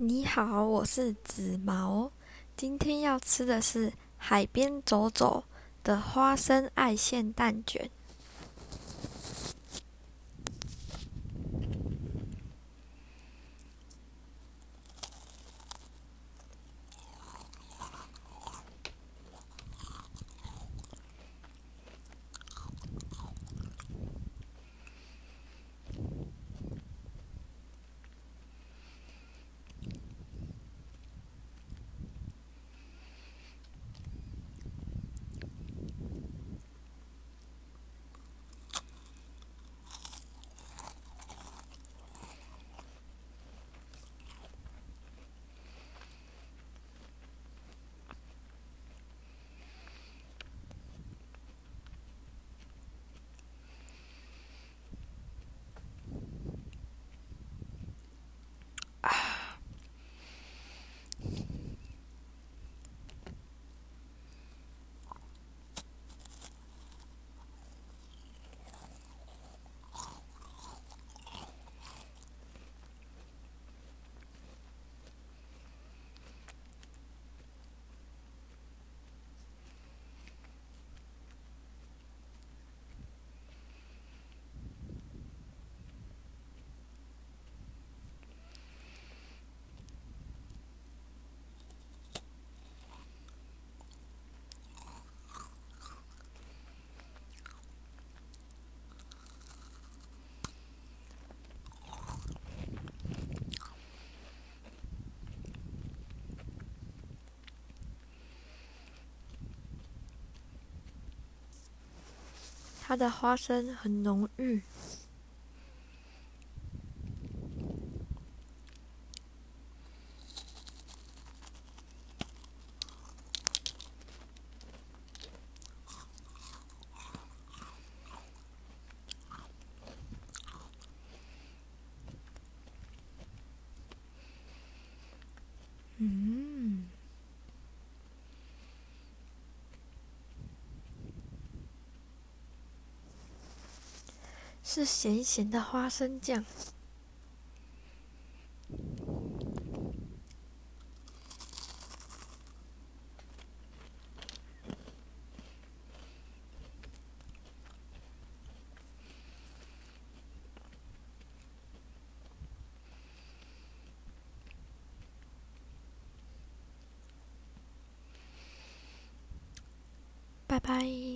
你好，我是紫毛，今天要吃的是海边走走的花生爱馅蛋卷。它的花生很浓郁。嗯。是咸咸的花生酱。拜拜。